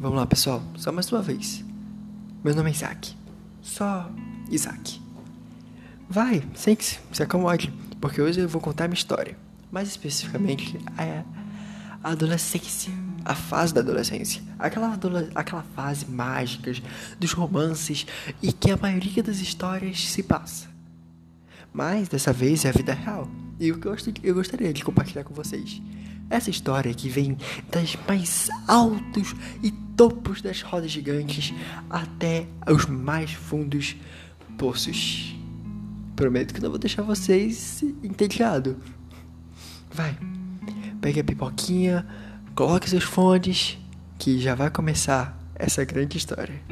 Vamos lá, pessoal. Só mais uma vez. Meu nome é Isaac. Só Isaac. Vai, sente-se, se acomode, porque hoje eu vou contar minha história. Mais especificamente, a adolescência. A fase da adolescência. Aquela, aquela fase mágica dos romances e que a maioria das histórias se passa. Mas dessa vez é a vida real. E o que eu, eu gostaria de compartilhar com vocês. Essa história que vem das mais altos e topos das rodas gigantes até os mais fundos poços. Prometo que não vou deixar vocês entediados. Vai, pegue a pipoquinha, coloque seus fones, que já vai começar essa grande história.